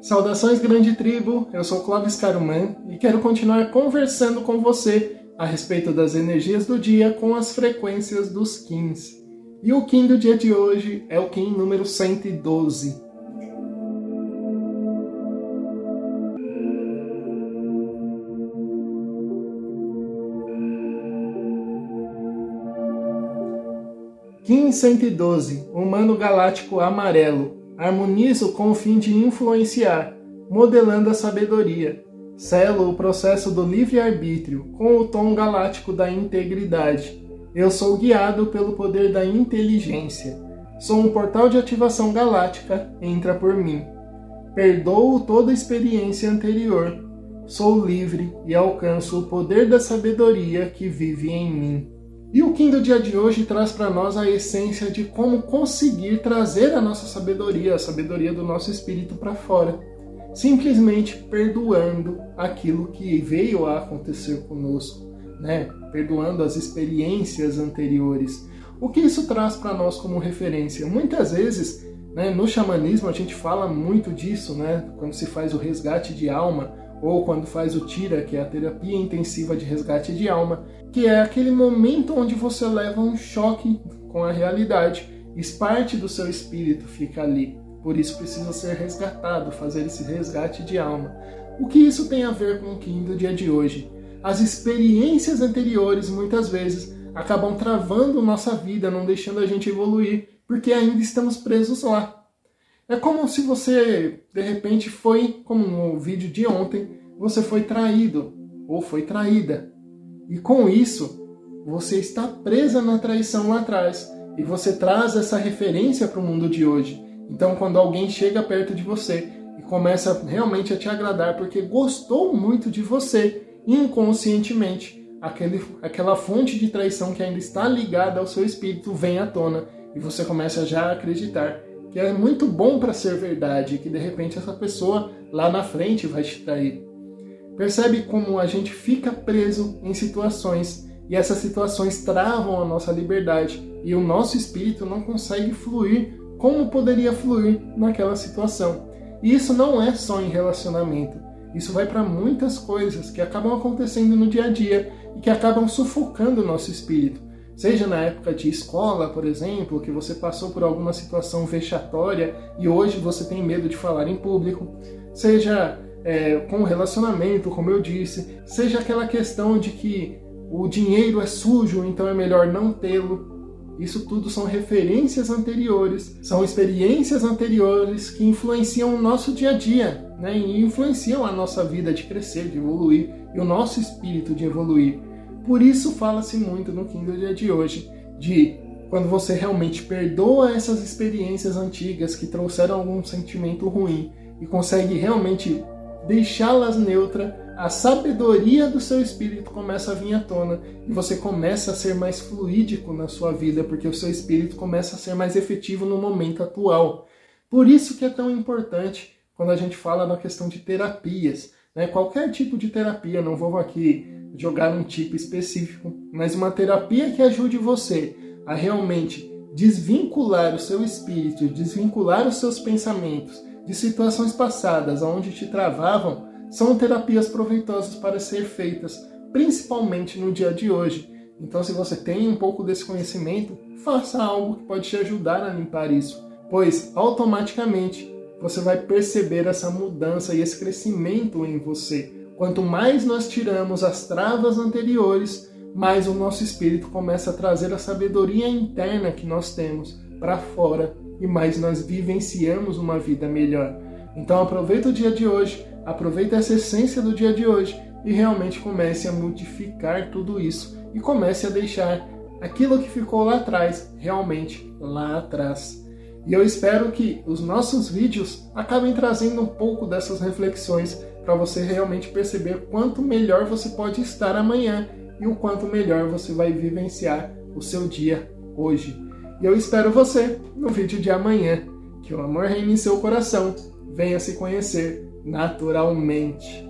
Saudações, grande tribo! Eu sou Clóvis Caruman e quero continuar conversando com você a respeito das energias do dia com as frequências dos Kins. E o Kim do dia de hoje é o Kim número 112. Kim 112, Humano Galáctico Amarelo, Harmonizo com o fim de influenciar, modelando a sabedoria. Selo o processo do livre-arbítrio com o tom galáctico da integridade. Eu sou guiado pelo poder da inteligência. Sou um portal de ativação galáctica, entra por mim. Perdoo toda experiência anterior. Sou livre e alcanço o poder da sabedoria que vive em mim. E o Kim do dia de hoje traz para nós a essência de como conseguir trazer a nossa sabedoria, a sabedoria do nosso espírito para fora, simplesmente perdoando aquilo que veio a acontecer conosco, né? Perdoando as experiências anteriores. O que isso traz para nós como referência? Muitas vezes, né, no xamanismo a gente fala muito disso, né? Quando se faz o resgate de alma, ou quando faz o TIRA, que é a terapia intensiva de resgate de alma, que é aquele momento onde você leva um choque com a realidade e parte do seu espírito fica ali. Por isso precisa ser resgatado, fazer esse resgate de alma. O que isso tem a ver com o Kim do dia de hoje? As experiências anteriores muitas vezes acabam travando nossa vida, não deixando a gente evoluir, porque ainda estamos presos lá. É como se você, de repente, foi, como no vídeo de ontem, você foi traído ou foi traída. E com isso, você está presa na traição lá atrás e você traz essa referência para o mundo de hoje. Então, quando alguém chega perto de você e começa realmente a te agradar porque gostou muito de você, inconscientemente, aquele, aquela fonte de traição que ainda está ligada ao seu espírito vem à tona e você começa já a acreditar que é muito bom para ser verdade, que de repente essa pessoa lá na frente vai te trair. Percebe como a gente fica preso em situações e essas situações travam a nossa liberdade e o nosso espírito não consegue fluir como poderia fluir naquela situação. E isso não é só em relacionamento. Isso vai para muitas coisas que acabam acontecendo no dia a dia e que acabam sufocando o nosso espírito. Seja na época de escola, por exemplo, que você passou por alguma situação vexatória e hoje você tem medo de falar em público, seja é, com relacionamento, como eu disse, seja aquela questão de que o dinheiro é sujo, então é melhor não tê-lo. Isso tudo são referências anteriores, são experiências anteriores que influenciam o nosso dia a dia, né? e influenciam a nossa vida de crescer, de evoluir, e o nosso espírito de evoluir. Por isso fala-se muito no Kindle dia de hoje de quando você realmente perdoa essas experiências antigas que trouxeram algum sentimento ruim e consegue realmente deixá-las neutra, a sabedoria do seu espírito começa a vir à tona e você começa a ser mais fluídico na sua vida, porque o seu espírito começa a ser mais efetivo no momento atual. Por isso que é tão importante quando a gente fala na questão de terapias, né? qualquer tipo de terapia, não vou aqui jogar um tipo específico, mas uma terapia que ajude você a realmente desvincular o seu espírito, desvincular os seus pensamentos de situações passadas onde te travavam, são terapias proveitosas para ser feitas, principalmente no dia de hoje. Então, se você tem um pouco desse conhecimento, faça algo que pode te ajudar a limpar isso, pois automaticamente você vai perceber essa mudança e esse crescimento em você. Quanto mais nós tiramos as travas anteriores, mais o nosso espírito começa a trazer a sabedoria interna que nós temos para fora e mais nós vivenciamos uma vida melhor. Então aproveita o dia de hoje, aproveita essa essência do dia de hoje e realmente comece a modificar tudo isso e comece a deixar aquilo que ficou lá atrás realmente lá atrás. E eu espero que os nossos vídeos acabem trazendo um pouco dessas reflexões para você realmente perceber quanto melhor você pode estar amanhã e o quanto melhor você vai vivenciar o seu dia hoje. E eu espero você no vídeo de amanhã. Que o amor reine em seu coração, venha se conhecer naturalmente.